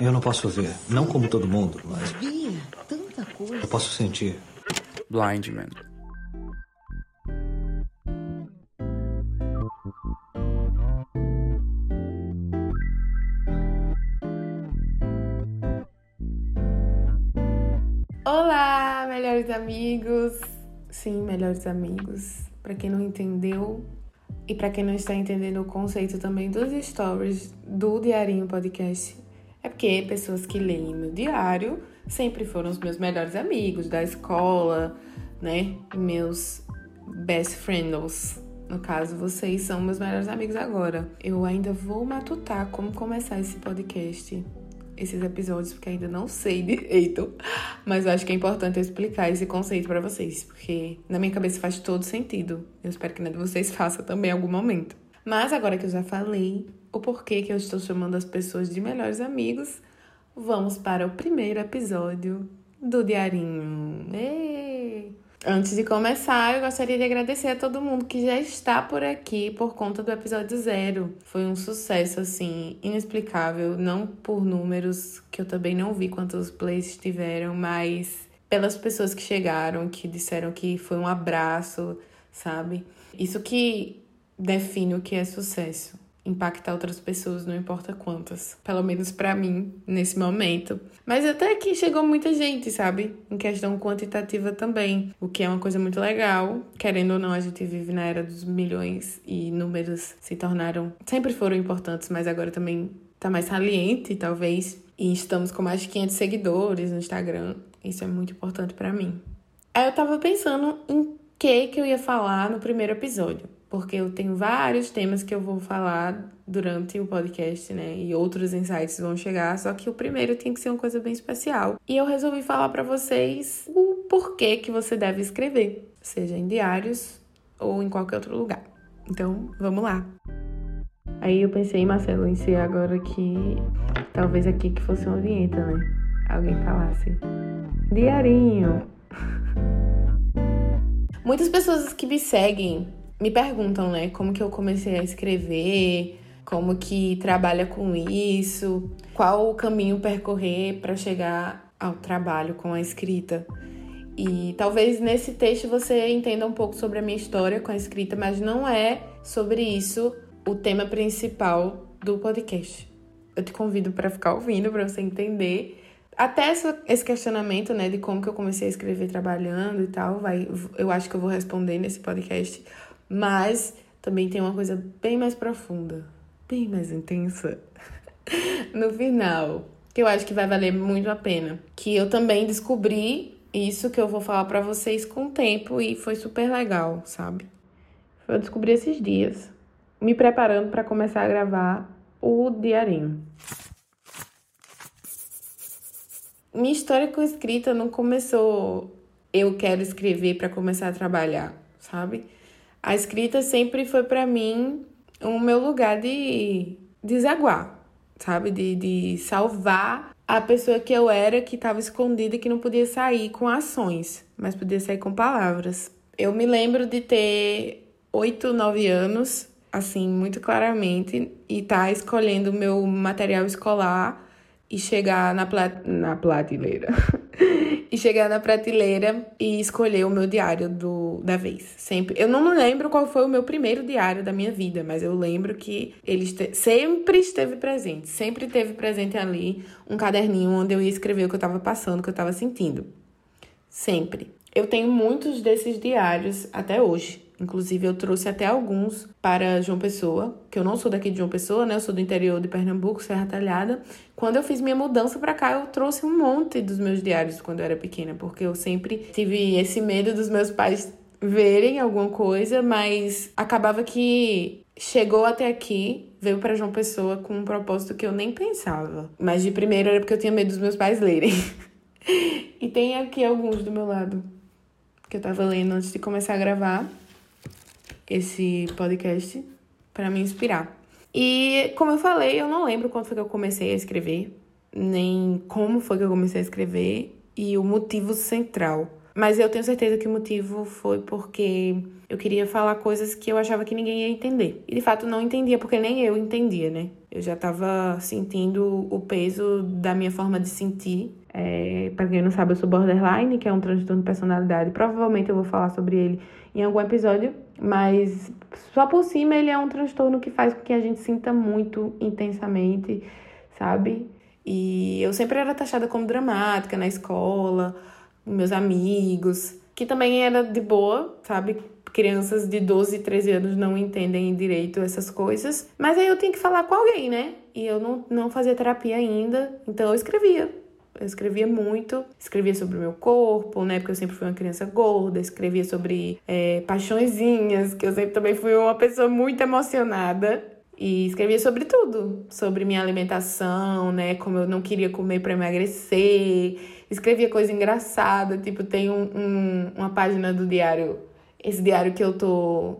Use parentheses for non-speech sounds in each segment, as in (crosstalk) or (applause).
Eu não posso ver, não como todo mundo, mas Via, tanta coisa. eu posso sentir. Blind Man. Olá, melhores amigos. Sim, melhores amigos. Para quem não entendeu e para quem não está entendendo o conceito também dos stories do Diarinho Podcast, é porque pessoas que leem meu diário sempre foram os meus melhores amigos da escola, né? Meus best friends. No caso, vocês são meus melhores amigos agora. Eu ainda vou matutar como começar esse podcast esses episódios, porque ainda não sei direito. Mas eu acho que é importante eu explicar esse conceito para vocês, porque na minha cabeça faz todo sentido. Eu espero que na de vocês faça também em algum momento. Mas agora que eu já falei o porquê que eu estou chamando as pessoas de melhores amigos, vamos para o primeiro episódio do Diarinho. Êêê! Antes de começar, eu gostaria de agradecer a todo mundo que já está por aqui por conta do episódio zero. Foi um sucesso, assim, inexplicável, não por números, que eu também não vi quantos plays tiveram, mas pelas pessoas que chegaram, que disseram que foi um abraço, sabe? Isso que define o que é sucesso impactar outras pessoas, não importa quantas. Pelo menos para mim, nesse momento. Mas até que chegou muita gente, sabe? Em questão quantitativa também, o que é uma coisa muito legal. Querendo ou não, a gente vive na era dos milhões e números se tornaram, sempre foram importantes, mas agora também tá mais saliente, talvez. E estamos com mais de 500 seguidores no Instagram. Isso é muito importante para mim. Aí eu tava pensando em que que eu ia falar no primeiro episódio porque eu tenho vários temas que eu vou falar durante o podcast, né? E outros insights vão chegar, só que o primeiro tem que ser uma coisa bem especial. E eu resolvi falar para vocês o porquê que você deve escrever, seja em diários ou em qualquer outro lugar. Então, vamos lá. Aí eu pensei, Marcelo, em ser agora que talvez aqui que fosse uma vinheta, né? Alguém falasse diarinho. (laughs) Muitas pessoas que me seguem me perguntam, né, como que eu comecei a escrever, como que trabalha com isso, qual o caminho percorrer para chegar ao trabalho com a escrita. E talvez nesse texto você entenda um pouco sobre a minha história com a escrita, mas não é sobre isso o tema principal do podcast. Eu te convido para ficar ouvindo para você entender até esse questionamento, né, de como que eu comecei a escrever trabalhando e tal, vai, eu acho que eu vou responder nesse podcast. Mas também tem uma coisa bem mais profunda, bem mais intensa (laughs) no final, que eu acho que vai valer muito a pena. Que eu também descobri isso que eu vou falar para vocês com o tempo e foi super legal, sabe? Eu descobri esses dias, me preparando para começar a gravar o diarinho. Minha história com escrita não começou eu quero escrever para começar a trabalhar, sabe? A escrita sempre foi para mim o meu lugar de desaguar, sabe? De, de salvar a pessoa que eu era, que estava escondida que não podia sair com ações, mas podia sair com palavras. Eu me lembro de ter oito, nove anos, assim, muito claramente, e estar tá escolhendo o meu material escolar e chegar na, plat... na prateleira. (laughs) e chegar na prateleira e escolher o meu diário do, da vez. Sempre. Eu não lembro qual foi o meu primeiro diário da minha vida, mas eu lembro que ele este... sempre esteve presente. Sempre esteve presente ali um caderninho onde eu ia escrever o que eu estava passando, o que eu estava sentindo. Sempre. Eu tenho muitos desses diários até hoje. Inclusive, eu trouxe até alguns para João Pessoa, que eu não sou daqui de João Pessoa, né? Eu sou do interior de Pernambuco, Serra Talhada. Quando eu fiz minha mudança para cá, eu trouxe um monte dos meus diários quando eu era pequena, porque eu sempre tive esse medo dos meus pais verem alguma coisa, mas acabava que chegou até aqui, veio para João Pessoa com um propósito que eu nem pensava. Mas de primeiro era porque eu tinha medo dos meus pais lerem. (laughs) e tem aqui alguns do meu lado que eu tava lendo antes de começar a gravar esse podcast para me inspirar. E como eu falei, eu não lembro quando foi que eu comecei a escrever, nem como foi que eu comecei a escrever e o motivo central. Mas eu tenho certeza que o motivo foi porque eu queria falar coisas que eu achava que ninguém ia entender. E de fato não entendia, porque nem eu entendia, né? Eu já estava sentindo o peso da minha forma de sentir. É, para quem não sabe, eu sou borderline, que é um transtorno de personalidade. Provavelmente eu vou falar sobre ele em algum episódio, mas só por cima ele é um transtorno que faz com que a gente sinta muito intensamente, sabe? E eu sempre era taxada como dramática na escola, meus amigos, que também era de boa, sabe? Crianças de 12, 13 anos não entendem direito essas coisas. Mas aí eu tinha que falar com alguém, né? E eu não, não fazia terapia ainda, então eu escrevia. Eu escrevia muito, escrevia sobre o meu corpo, né? Porque eu sempre fui uma criança gorda, escrevia sobre é, paixõezinhas, que eu sempre também fui uma pessoa muito emocionada. E escrevia sobre tudo, sobre minha alimentação, né? Como eu não queria comer para emagrecer. Escrevia coisa engraçada, tipo, tem um, um, uma página do diário, esse diário que eu tô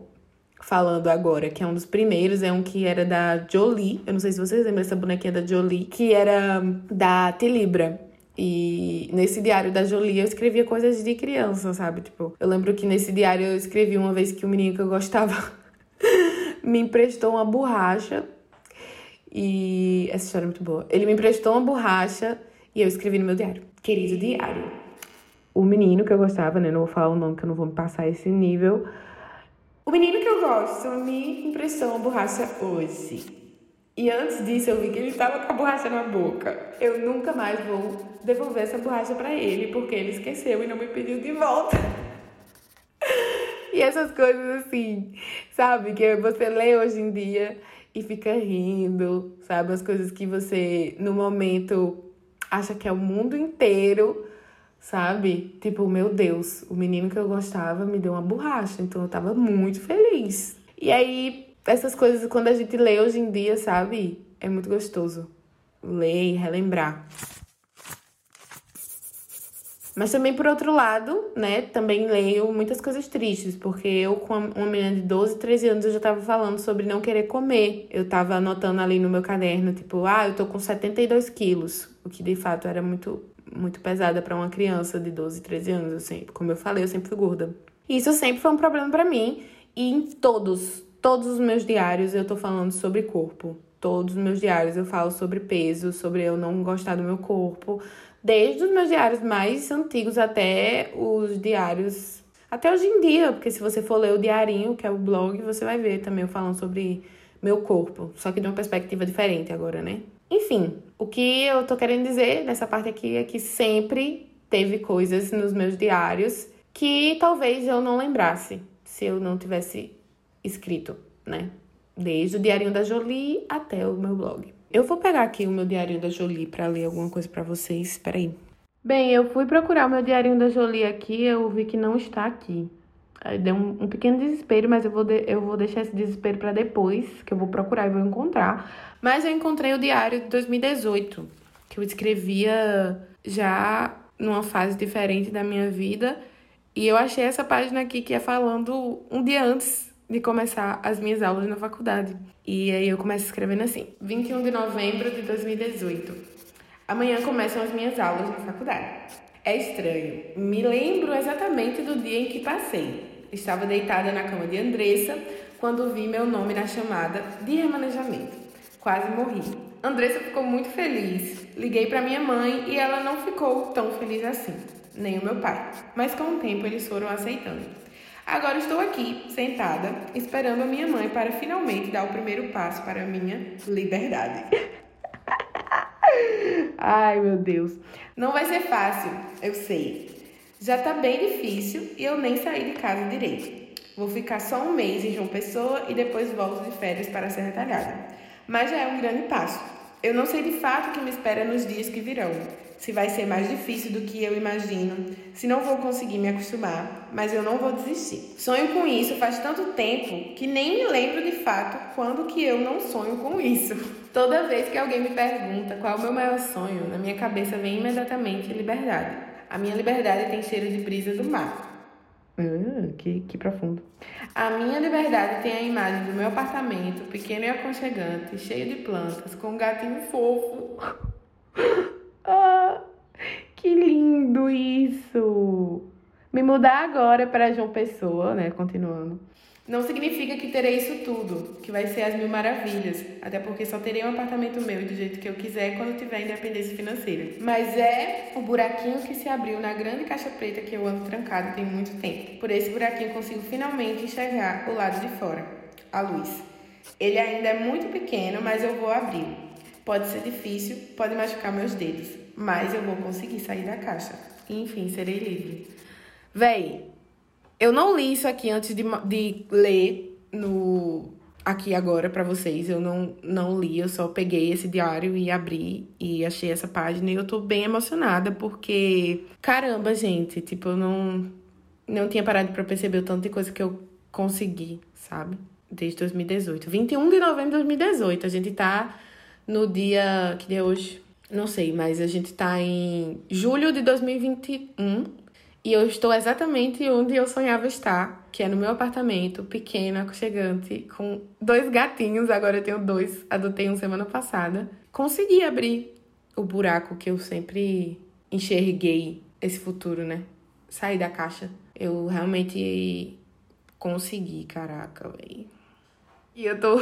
falando agora, que é um dos primeiros, é um que era da Jolie. Eu não sei se vocês lembram dessa bonequinha da Jolie, que era da Tilibra. E nesse diário da Jolie eu escrevia coisas de criança, sabe? Tipo, eu lembro que nesse diário eu escrevi uma vez que o menino que eu gostava (laughs) me emprestou uma borracha. E essa história é muito boa. Ele me emprestou uma borracha e eu escrevi no meu diário. Querido diário. O menino que eu gostava, né? Não vou falar o nome que eu não vou me passar esse nível. O menino que eu gosto me emprestou uma borracha hoje. E antes disso eu vi que ele estava com a borracha na boca. Eu nunca mais vou devolver essa borracha para ele, porque ele esqueceu e não me pediu de volta. E essas coisas assim, sabe? Que você lê hoje em dia e fica rindo, sabe? As coisas que você, no momento, acha que é o mundo inteiro, sabe? Tipo, meu Deus, o menino que eu gostava me deu uma borracha, então eu tava muito feliz. E aí, essas coisas, quando a gente lê hoje em dia, sabe? É muito gostoso ler e relembrar. Mas também, por outro lado, né, também leio muitas coisas tristes, porque eu, com uma menina de 12, 13 anos, eu já tava falando sobre não querer comer. Eu tava anotando ali no meu caderno, tipo, ah, eu tô com 72 quilos, o que de fato era muito, muito pesada para uma criança de 12, 13 anos. Eu sempre, como eu falei, eu sempre fui gorda. Isso sempre foi um problema para mim, e em todos, todos os meus diários eu tô falando sobre corpo. Todos os meus diários eu falo sobre peso, sobre eu não gostar do meu corpo, desde os meus diários mais antigos até os diários até hoje em dia, porque se você for ler o diarinho, que é o blog, você vai ver também eu falando sobre meu corpo, só que de uma perspectiva diferente agora, né? Enfim, o que eu tô querendo dizer nessa parte aqui é que sempre teve coisas nos meus diários que talvez eu não lembrasse se eu não tivesse escrito, né? Desde o diarinho da Jolie até o meu blog. Eu vou pegar aqui o meu diário da Jolie para ler alguma coisa para vocês. Espera aí. Bem, eu fui procurar o meu diário da Jolie aqui, eu vi que não está aqui. Deu um, um pequeno desespero, mas eu vou, de, eu vou deixar esse desespero para depois, que eu vou procurar e vou encontrar. Mas eu encontrei o diário de 2018, que eu escrevia já numa fase diferente da minha vida. E eu achei essa página aqui que é falando um dia antes de começar as minhas aulas na faculdade. E aí eu começo escrevendo assim: 21 de novembro de 2018. Amanhã começam as minhas aulas na faculdade. É estranho. Me lembro exatamente do dia em que passei. Estava deitada na cama de Andressa quando vi meu nome na chamada de remanejamento. Quase morri. Andressa ficou muito feliz. Liguei para minha mãe e ela não ficou tão feliz assim, nem o meu pai. Mas com o tempo eles foram aceitando. Agora estou aqui, sentada, esperando a minha mãe para finalmente dar o primeiro passo para a minha liberdade. (laughs) Ai, meu Deus. Não vai ser fácil, eu sei. Já tá bem difícil e eu nem saí de casa direito. Vou ficar só um mês em João Pessoa e depois volto de férias para ser retalhada. Mas já é um grande passo. Eu não sei de fato o que me espera nos dias que virão se vai ser mais difícil do que eu imagino, se não vou conseguir me acostumar, mas eu não vou desistir. Sonho com isso faz tanto tempo que nem me lembro de fato quando que eu não sonho com isso. Toda vez que alguém me pergunta qual é o meu maior sonho, na minha cabeça vem imediatamente liberdade. A minha liberdade tem cheiro de brisa do mar. Uh, que, que profundo. A minha liberdade tem a imagem do meu apartamento, pequeno e aconchegante, cheio de plantas, com um gatinho fofo. Ah, que lindo isso! Me mudar agora para João Pessoa, né? Continuando. Não significa que terei isso tudo, que vai ser as mil maravilhas, até porque só terei um apartamento meu do jeito que eu quiser quando tiver independência financeira. Mas é o buraquinho que se abriu na grande caixa preta que eu ando trancado tem muito tempo. Por esse buraquinho consigo finalmente enxergar o lado de fora, a luz. Ele ainda é muito pequeno, mas eu vou abrir. Pode ser difícil, pode machucar meus dedos, mas eu vou conseguir sair da caixa. E, enfim, serei livre. Véi, eu não li isso aqui antes de, de ler no aqui agora para vocês. Eu não, não li, eu só peguei esse diário e abri e achei essa página. E eu tô bem emocionada porque, caramba, gente, tipo, eu não, não tinha parado para perceber o tanto de coisa que eu consegui, sabe? Desde 2018. 21 de novembro de 2018. A gente tá no dia. Que dia é hoje? Não sei, mas a gente tá em julho de 2021. E eu estou exatamente onde eu sonhava estar, que é no meu apartamento, pequeno, aconchegante, com dois gatinhos, agora eu tenho dois, adotei um semana passada. Consegui abrir o buraco que eu sempre enxerguei esse futuro, né? Sair da caixa. Eu realmente consegui, caraca, velho. E eu tô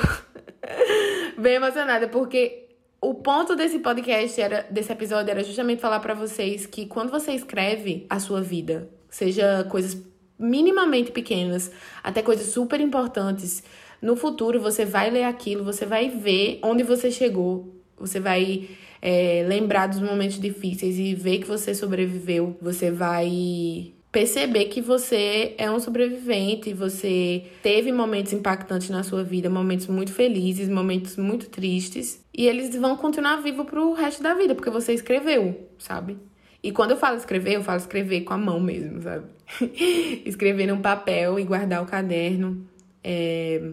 (laughs) bem emocionada porque o ponto desse podcast era desse episódio era justamente falar para vocês que quando você escreve a sua vida, seja coisas minimamente pequenas, até coisas super importantes, no futuro você vai ler aquilo, você vai ver onde você chegou, você vai é, lembrar dos momentos difíceis e ver que você sobreviveu, você vai perceber que você é um sobrevivente, você teve momentos impactantes na sua vida, momentos muito felizes, momentos muito tristes, e eles vão continuar vivos pro resto da vida, porque você escreveu, sabe? E quando eu falo escrever, eu falo escrever com a mão mesmo, sabe? (laughs) escrever num papel e guardar o caderno. É...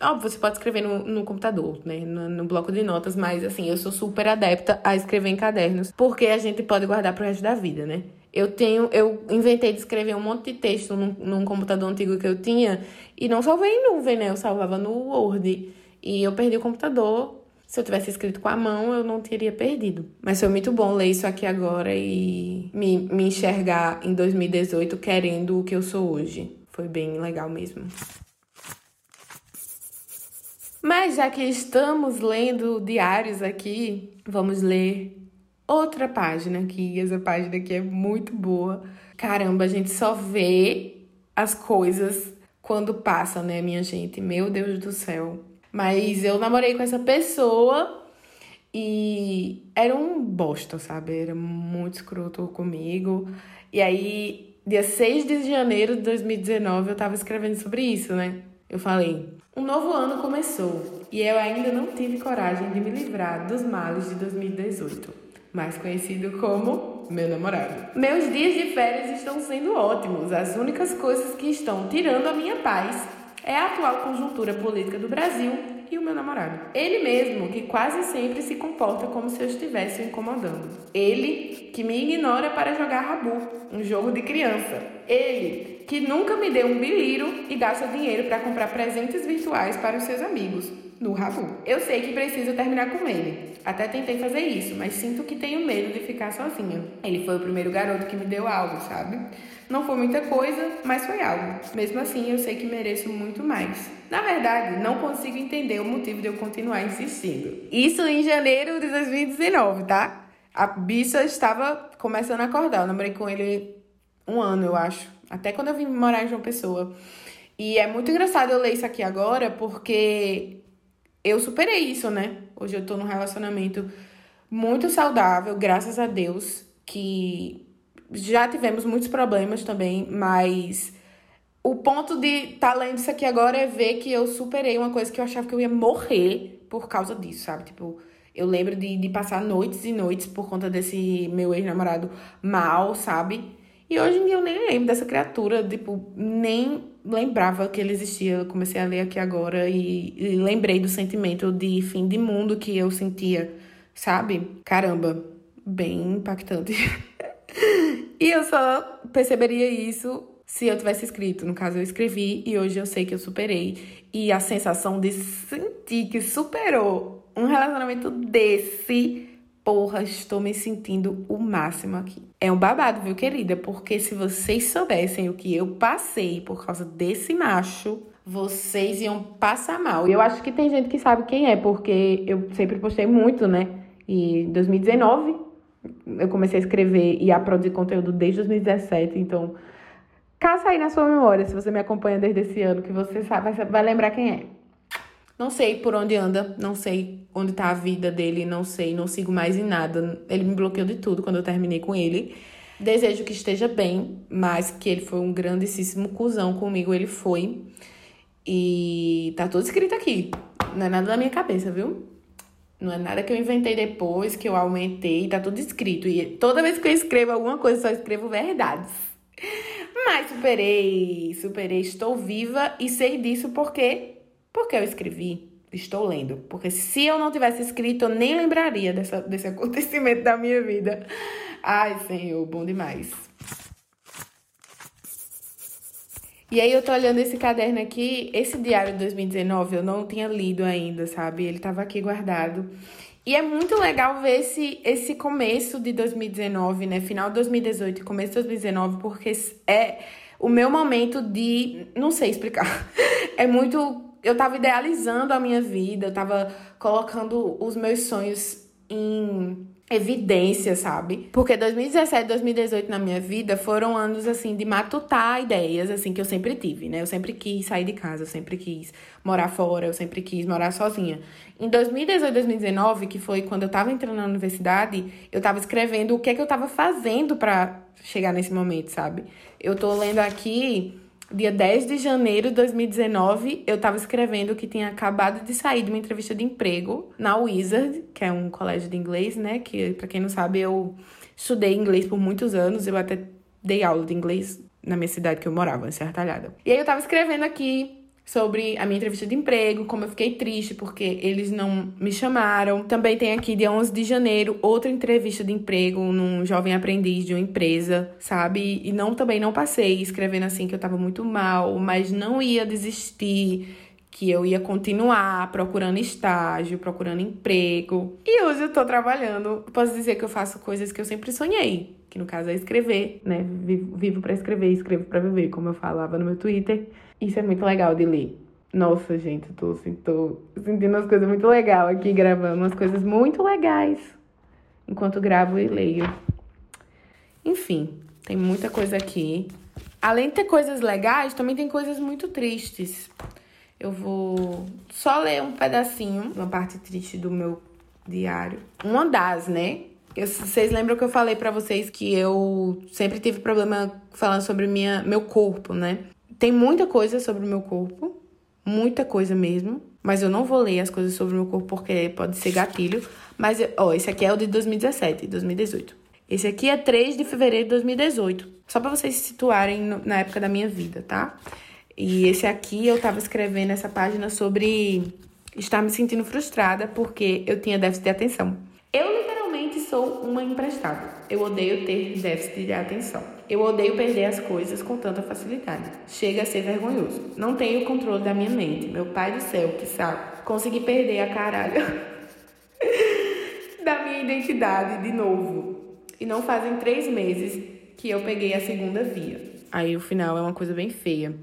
Óbvio, você pode escrever no, no computador, né? No, no, bloco de notas, mas assim, eu sou super adepta a escrever em cadernos, porque a gente pode guardar pro resto da vida, né? Eu tenho, eu inventei de escrever um monte de texto num, num computador antigo que eu tinha e não salvei em nuvem, né? Eu salvava no Word. E eu perdi o computador. Se eu tivesse escrito com a mão, eu não teria perdido. Mas foi muito bom ler isso aqui agora e me, me enxergar em 2018 querendo o que eu sou hoje. Foi bem legal mesmo. Mas já que estamos lendo diários aqui, vamos ler outra página aqui. Essa página aqui é muito boa. Caramba, a gente só vê as coisas quando passa, né, minha gente? Meu Deus do céu. Mas eu namorei com essa pessoa e era um bosta, sabe? Era muito escroto comigo. E aí, dia 6 de janeiro de 2019, eu tava escrevendo sobre isso, né? Eu falei: um novo ano começou e eu ainda não tive coragem de me livrar dos males de 2018 mais conhecido como meu namorado. Meus dias de férias estão sendo ótimos. As únicas coisas que estão tirando a minha paz é a atual conjuntura política do Brasil e o meu namorado. Ele mesmo, que quase sempre se comporta como se eu estivesse incomodando. Ele, que me ignora para jogar rabu, um jogo de criança. Ele, que nunca me deu um biliro e gasta dinheiro para comprar presentes virtuais para os seus amigos no Rabu. Eu sei que preciso terminar com ele. Até tentei fazer isso, mas sinto que tenho medo de ficar sozinha. Ele foi o primeiro garoto que me deu algo, sabe? Não foi muita coisa, mas foi algo. Mesmo assim, eu sei que mereço muito mais. Na verdade, não consigo entender o motivo de eu continuar insistindo. Isso em janeiro de 2019, tá? A bicha estava começando a acordar. Eu namorei com ele um ano, eu acho. Até quando eu vim morar em João Pessoa. E é muito engraçado eu ler isso aqui agora, porque eu superei isso, né? Hoje eu tô num relacionamento muito saudável, graças a Deus, que já tivemos muitos problemas também, mas o ponto de tá lendo isso aqui agora é ver que eu superei uma coisa que eu achava que eu ia morrer por causa disso, sabe? Tipo, eu lembro de, de passar noites e noites por conta desse meu ex-namorado mal, sabe? E hoje em dia eu nem lembro dessa criatura, tipo, nem lembrava que ele existia. Eu comecei a ler aqui agora e, e lembrei do sentimento de fim de mundo que eu sentia, sabe? Caramba, bem impactante. (laughs) e eu só perceberia isso se eu tivesse escrito. No caso, eu escrevi e hoje eu sei que eu superei. E a sensação de sentir que superou um relacionamento desse porra, estou me sentindo o máximo aqui. É um babado, viu, querida? Porque se vocês soubessem o que eu passei por causa desse macho, vocês iam passar mal. E eu acho que tem gente que sabe quem é, porque eu sempre postei muito, né? E em 2019 eu comecei a escrever e a produzir conteúdo desde 2017, então caça aí na sua memória, se você me acompanha desde esse ano, que você sabe, vai lembrar quem é. Não sei por onde anda, não sei onde tá a vida dele, não sei, não sigo mais em nada. Ele me bloqueou de tudo quando eu terminei com ele. Desejo que esteja bem, mas que ele foi um grandíssimo cuzão comigo, ele foi. E tá tudo escrito aqui. Não é nada da minha cabeça, viu? Não é nada que eu inventei depois, que eu aumentei, tá tudo escrito. E toda vez que eu escrevo alguma coisa, só escrevo verdades. Mas superei, superei, estou viva e sei disso porque porque eu escrevi, estou lendo. Porque se eu não tivesse escrito, eu nem lembraria dessa, desse (laughs) acontecimento da minha vida. Ai, Senhor, bom demais. E aí eu tô olhando esse caderno aqui, esse diário de 2019 eu não tinha lido ainda, sabe? Ele tava aqui guardado. E é muito legal ver esse, esse começo de 2019, né? Final de 2018 e começo de 2019, porque é o meu momento de. Não sei explicar. (laughs) É muito eu tava idealizando a minha vida, eu tava colocando os meus sonhos em evidência, sabe? Porque 2017 2018 na minha vida foram anos assim de matutar ideias assim que eu sempre tive, né? Eu sempre quis sair de casa, eu sempre quis morar fora, eu sempre quis morar sozinha. Em 2018 2019, que foi quando eu tava entrando na universidade, eu tava escrevendo o que é que eu tava fazendo para chegar nesse momento, sabe? Eu tô lendo aqui dia 10 de janeiro de 2019, eu estava escrevendo que tinha acabado de sair de uma entrevista de emprego na Wizard, que é um colégio de inglês, né? Que, para quem não sabe, eu estudei inglês por muitos anos, eu até dei aula de inglês na minha cidade que eu morava, em Serra Talhada. E aí eu estava escrevendo aqui sobre a minha entrevista de emprego, como eu fiquei triste porque eles não me chamaram. Também tem aqui, dia 11 de janeiro, outra entrevista de emprego num jovem aprendiz de uma empresa, sabe? E não também não passei escrevendo assim que eu tava muito mal, mas não ia desistir, que eu ia continuar procurando estágio, procurando emprego. E hoje eu tô trabalhando. Posso dizer que eu faço coisas que eu sempre sonhei, que no caso é escrever, né? Vivo, vivo para escrever, escrevo para viver, como eu falava no meu Twitter. Isso é muito legal de ler. Nossa, gente, tô, assim, tô sentindo umas coisas muito legais aqui gravando, umas coisas muito legais enquanto gravo e leio. Enfim, tem muita coisa aqui. Além de ter coisas legais, também tem coisas muito tristes. Eu vou só ler um pedacinho, uma parte triste do meu diário. Uma das, né? Eu, vocês lembram que eu falei para vocês que eu sempre tive problema falando sobre minha, meu corpo, né? Tem muita coisa sobre o meu corpo, muita coisa mesmo, mas eu não vou ler as coisas sobre o meu corpo porque pode ser gatilho. Mas, ó, esse aqui é o de 2017, 2018. Esse aqui é 3 de fevereiro de 2018. Só para vocês se situarem na época da minha vida, tá? E esse aqui eu tava escrevendo essa página sobre estar me sentindo frustrada porque eu tinha déficit de atenção. Eu literalmente sou uma emprestada. Eu odeio ter déficit de atenção. Eu odeio perder as coisas com tanta facilidade. Chega a ser vergonhoso. Não tenho o controle da minha mente. Meu pai do céu, que sabe. Consegui perder a caralho (laughs) da minha identidade de novo. E não fazem três meses que eu peguei a segunda via. Aí o final é uma coisa bem feia.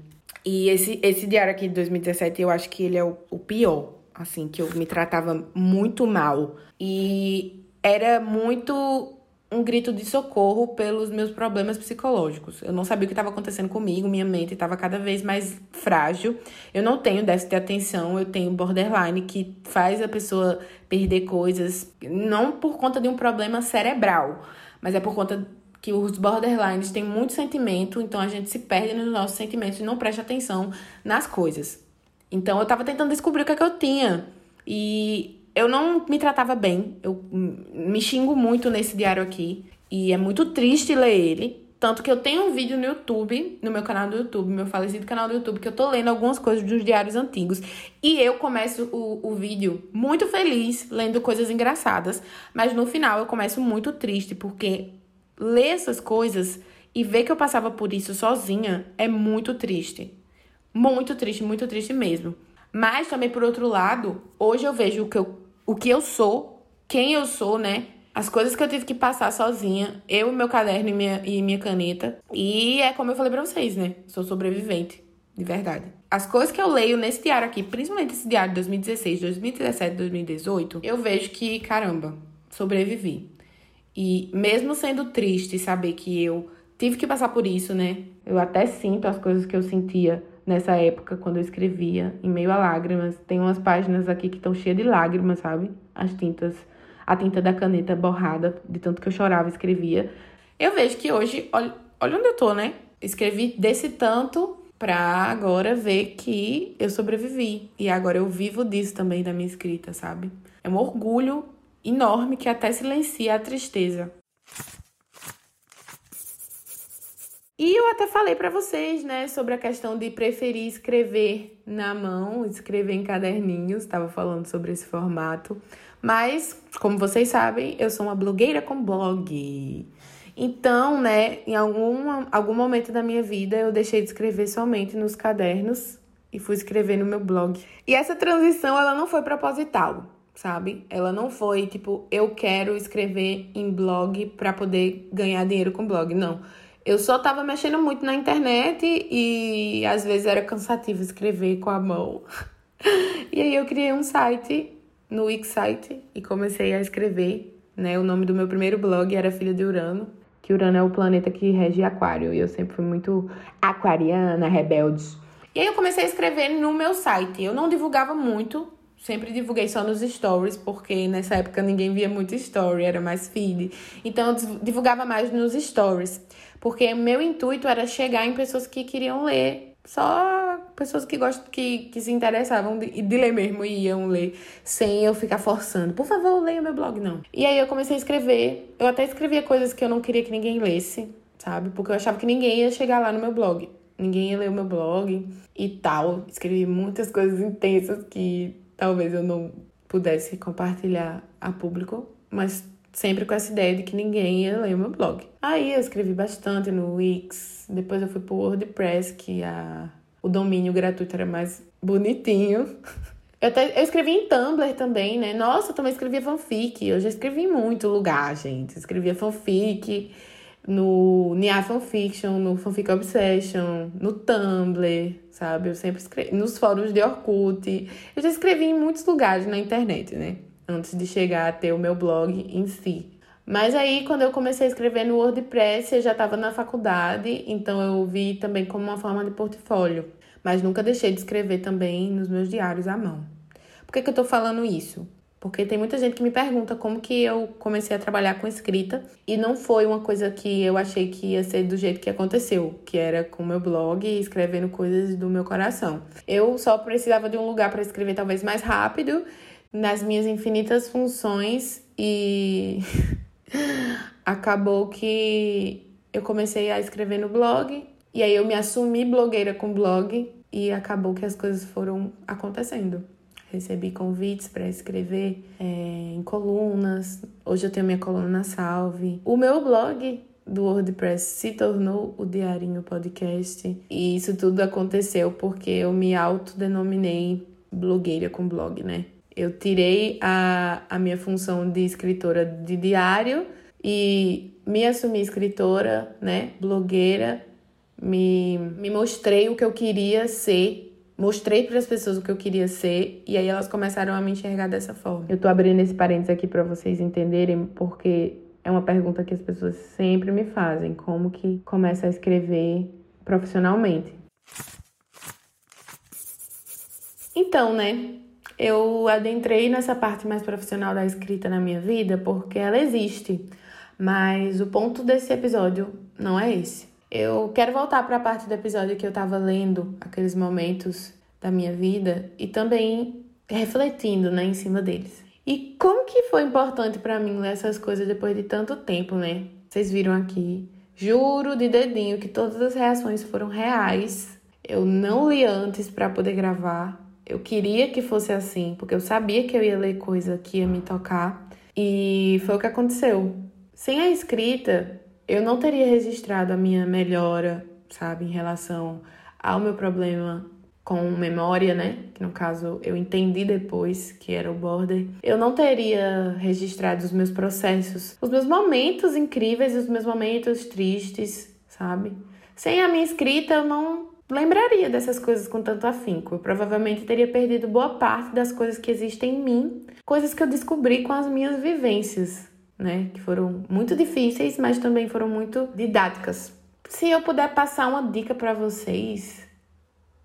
E esse, esse diário aqui de 2017, eu acho que ele é o, o pior. Assim, que eu me tratava muito mal. E era muito um grito de socorro pelos meus problemas psicológicos. Eu não sabia o que estava acontecendo comigo, minha mente estava cada vez mais frágil. Eu não tenho déficit de atenção, eu tenho borderline que faz a pessoa perder coisas, não por conta de um problema cerebral, mas é por conta que os borderlines têm muito sentimento, então a gente se perde nos nossos sentimentos e não presta atenção nas coisas. Então eu estava tentando descobrir o que é que eu tinha. E eu não me tratava bem. Eu me xingo muito nesse diário aqui. E é muito triste ler ele. Tanto que eu tenho um vídeo no YouTube, no meu canal do YouTube, meu falecido canal do YouTube, que eu tô lendo algumas coisas dos diários antigos. E eu começo o, o vídeo muito feliz, lendo coisas engraçadas. Mas no final eu começo muito triste, porque ler essas coisas e ver que eu passava por isso sozinha é muito triste. Muito triste, muito triste mesmo. Mas também, por outro lado, hoje eu vejo o que eu, o que eu sou, quem eu sou, né? As coisas que eu tive que passar sozinha, eu, meu caderno e minha, e minha caneta. E é como eu falei pra vocês, né? Sou sobrevivente, de verdade. as coisas que eu leio nesse diário aqui, principalmente esse diário de 2016, 2017, 2018, eu vejo que, caramba, sobrevivi. E mesmo sendo triste saber que eu tive que passar por isso, né? Eu até sinto as coisas que eu sentia nessa época quando eu escrevia, em meio a lágrimas. Tem umas páginas aqui que estão cheias de lágrimas, sabe? As tintas, a tinta da caneta borrada, de tanto que eu chorava e escrevia. Eu vejo que hoje, olha, olha onde eu tô, né? Escrevi desse tanto pra agora ver que eu sobrevivi. E agora eu vivo disso também da minha escrita, sabe? É um orgulho enorme que até silencia a tristeza. E eu até falei para vocês, né, sobre a questão de preferir escrever na mão, escrever em caderninhos, estava falando sobre esse formato. Mas, como vocês sabem, eu sou uma blogueira com blog. Então, né, em algum, algum momento da minha vida eu deixei de escrever somente nos cadernos e fui escrever no meu blog. E essa transição, ela não foi proposital, sabe? Ela não foi tipo, eu quero escrever em blog para poder ganhar dinheiro com blog, não. Eu só tava mexendo muito na internet e às vezes era cansativo escrever com a mão. (laughs) e aí eu criei um site no Wixsite e comecei a escrever, né? O nome do meu primeiro blog era Filha de Urano que Urano é o planeta que rege Aquário. E eu sempre fui muito aquariana, rebelde. E aí eu comecei a escrever no meu site. Eu não divulgava muito, sempre divulguei só nos stories, porque nessa época ninguém via muito story, era mais feed. Então eu divulgava mais nos stories, porque meu intuito era chegar em pessoas que queriam ler só pessoas que gostam, que, que se interessavam de, de ler mesmo e iam ler sem eu ficar forçando. Por favor, leia meu blog, não. E aí eu comecei a escrever. Eu até escrevia coisas que eu não queria que ninguém lesse, sabe? Porque eu achava que ninguém ia chegar lá no meu blog. Ninguém ia ler o meu blog e tal. Escrevi muitas coisas intensas que talvez eu não pudesse compartilhar a público, mas sempre com essa ideia de que ninguém ia ler o meu blog. Aí eu escrevi bastante no Wix, depois eu fui pro WordPress, que a, o domínio gratuito era mais bonitinho. Eu, até, eu escrevi em Tumblr também, né? Nossa, eu também escrevia fanfic. Eu já escrevi em muito lugar, gente. escrevia fanfic no Nia Fanfiction, no Fanfic Obsession, no Tumblr, sabe? Eu sempre escrevi nos fóruns de Orkut. Eu já escrevi em muitos lugares na internet, né? antes de chegar a ter o meu blog em si. Mas aí, quando eu comecei a escrever no WordPress, eu já estava na faculdade, então eu vi também como uma forma de portfólio. Mas nunca deixei de escrever também nos meus diários à mão. Por que, que eu estou falando isso? Porque tem muita gente que me pergunta como que eu comecei a trabalhar com escrita e não foi uma coisa que eu achei que ia ser do jeito que aconteceu, que era com meu blog e escrevendo coisas do meu coração. Eu só precisava de um lugar para escrever talvez mais rápido nas minhas infinitas funções e (laughs) acabou que eu comecei a escrever no blog e aí eu me assumi blogueira com blog e acabou que as coisas foram acontecendo. Recebi convites para escrever é, em colunas. Hoje eu tenho minha coluna na Salve. O meu blog do WordPress se tornou o Diarinho Podcast. E isso tudo aconteceu porque eu me autodenominei blogueira com blog, né? Eu tirei a, a minha função de escritora de diário e me assumi escritora, né, blogueira, me, me mostrei o que eu queria ser, mostrei para as pessoas o que eu queria ser e aí elas começaram a me enxergar dessa forma. Eu tô abrindo esse parênteses aqui para vocês entenderem porque é uma pergunta que as pessoas sempre me fazem, como que começa a escrever profissionalmente. Então, né, eu adentrei nessa parte mais profissional da escrita na minha vida porque ela existe, mas o ponto desse episódio não é esse. Eu quero voltar para a parte do episódio que eu estava lendo aqueles momentos da minha vida e também refletindo, né, em cima deles. E como que foi importante para mim ler essas coisas depois de tanto tempo, né? Vocês viram aqui, juro de dedinho que todas as reações foram reais. Eu não li antes para poder gravar, eu queria que fosse assim, porque eu sabia que eu ia ler coisa que ia me tocar. E foi o que aconteceu. Sem a escrita, eu não teria registrado a minha melhora, sabe, em relação ao meu problema com memória, né? Que no caso eu entendi depois que era o border. Eu não teria registrado os meus processos, os meus momentos incríveis e os meus momentos tristes, sabe? Sem a minha escrita, eu não lembraria dessas coisas com tanto afinco. Eu provavelmente teria perdido boa parte das coisas que existem em mim, coisas que eu descobri com as minhas vivências, né? Que foram muito difíceis, mas também foram muito didáticas. Se eu puder passar uma dica para vocês,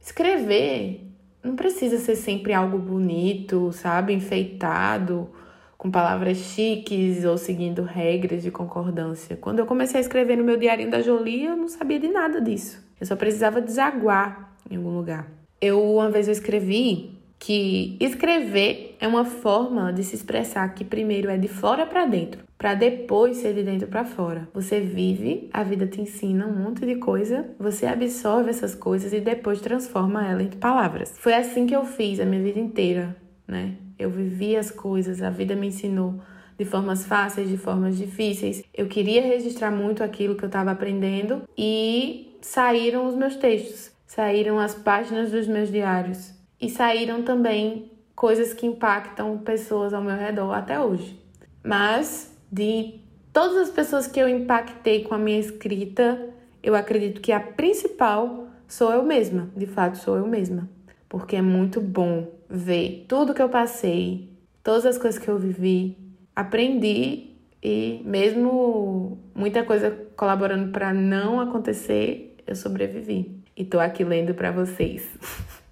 escrever não precisa ser sempre algo bonito, sabe, enfeitado com palavras chiques ou seguindo regras de concordância. Quando eu comecei a escrever no meu diário da Jolie, eu não sabia de nada disso. Eu só precisava desaguar em algum lugar. Eu uma vez eu escrevi que escrever é uma forma de se expressar que primeiro é de fora para dentro, para depois ser de dentro para fora. Você vive, a vida te ensina um monte de coisa, você absorve essas coisas e depois transforma ela em palavras. Foi assim que eu fiz a minha vida inteira, né? Eu vivi as coisas, a vida me ensinou de formas fáceis, de formas difíceis. Eu queria registrar muito aquilo que eu estava aprendendo e saíram os meus textos, saíram as páginas dos meus diários e saíram também coisas que impactam pessoas ao meu redor até hoje. Mas de todas as pessoas que eu impactei com a minha escrita, eu acredito que a principal sou eu mesma, de fato sou eu mesma, porque é muito bom ver tudo que eu passei, todas as coisas que eu vivi, aprendi e mesmo muita coisa colaborando para não acontecer, eu sobrevivi. E tô aqui lendo para vocês. (laughs)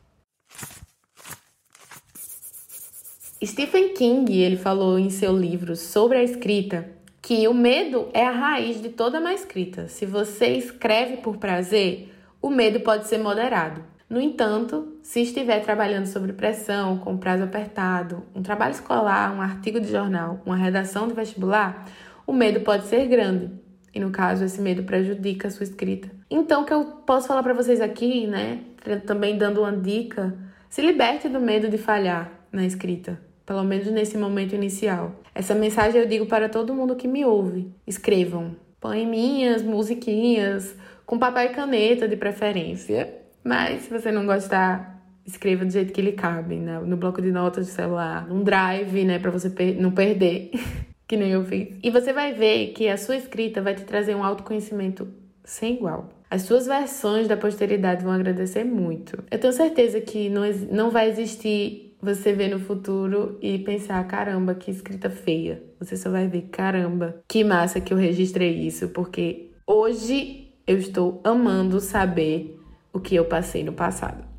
Stephen King, ele falou em seu livro sobre a escrita que o medo é a raiz de toda má escrita. Se você escreve por prazer, o medo pode ser moderado. No entanto, se estiver trabalhando sobre pressão, com prazo apertado, um trabalho escolar, um artigo de jornal, uma redação de vestibular, o medo pode ser grande. E no caso, esse medo prejudica a sua escrita. Então, o que eu posso falar para vocês aqui, né, também dando uma dica, se liberte do medo de falhar na escrita, pelo menos nesse momento inicial. Essa mensagem eu digo para todo mundo que me ouve. Escrevam poeminhas, musiquinhas, com papel e caneta de preferência mas se você não gostar, escreva do jeito que ele cabe, né? no bloco de notas do celular, num drive, né, para você per não perder, (laughs) que nem eu fiz. E você vai ver que a sua escrita vai te trazer um autoconhecimento sem igual. As suas versões da posteridade vão agradecer muito. Eu tenho certeza que não, não vai existir você ver no futuro e pensar: caramba, que escrita feia. Você só vai ver: caramba, que massa que eu registrei isso, porque hoje eu estou amando saber o que eu passei no passado.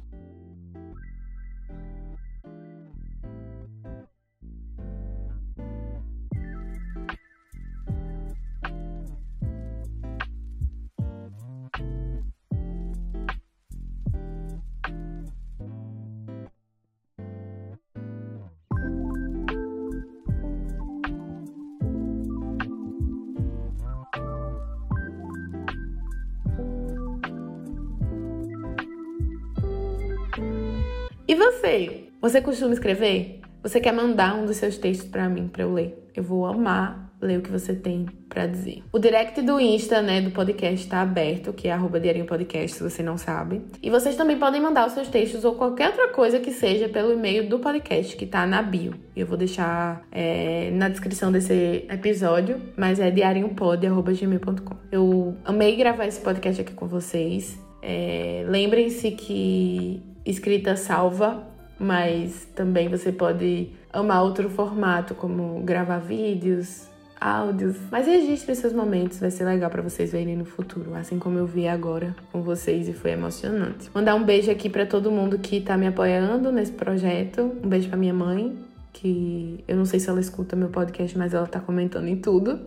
E você? Você costuma escrever? Você quer mandar um dos seus textos para mim para eu ler? Eu vou amar ler o que você tem para dizer. O direct do Insta, né, do podcast está aberto, que é arroba Podcast, se você não sabe. E vocês também podem mandar os seus textos ou qualquer outra coisa que seja pelo e-mail do podcast, que tá na bio. Eu vou deixar é, na descrição desse episódio, mas é diariopod.gmail.com. Eu amei gravar esse podcast aqui com vocês. É, Lembrem-se que escrita salva, mas também você pode amar outro formato, como gravar vídeos, áudios. Mas registre seus momentos, vai ser legal para vocês verem no futuro, assim como eu vi agora com vocês e foi emocionante. Mandar um beijo aqui para todo mundo que tá me apoiando nesse projeto. Um beijo para minha mãe, que eu não sei se ela escuta meu podcast, mas ela tá comentando em tudo.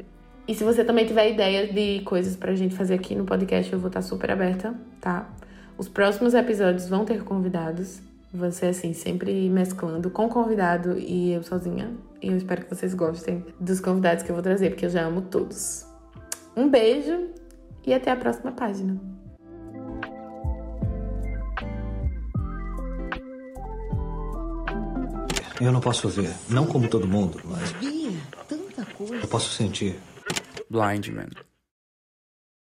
(laughs) e se você também tiver ideias de coisas pra gente fazer aqui no podcast, eu vou estar tá super aberta, tá? Os próximos episódios vão ter convidados. Ser assim, sempre mesclando com convidado e eu sozinha. E eu espero que vocês gostem dos convidados que eu vou trazer, porque eu já amo todos. Um beijo e até a próxima página. Eu não posso ver, não como todo mundo, mas. Bia, tanta coisa. Eu posso sentir. Blind Man.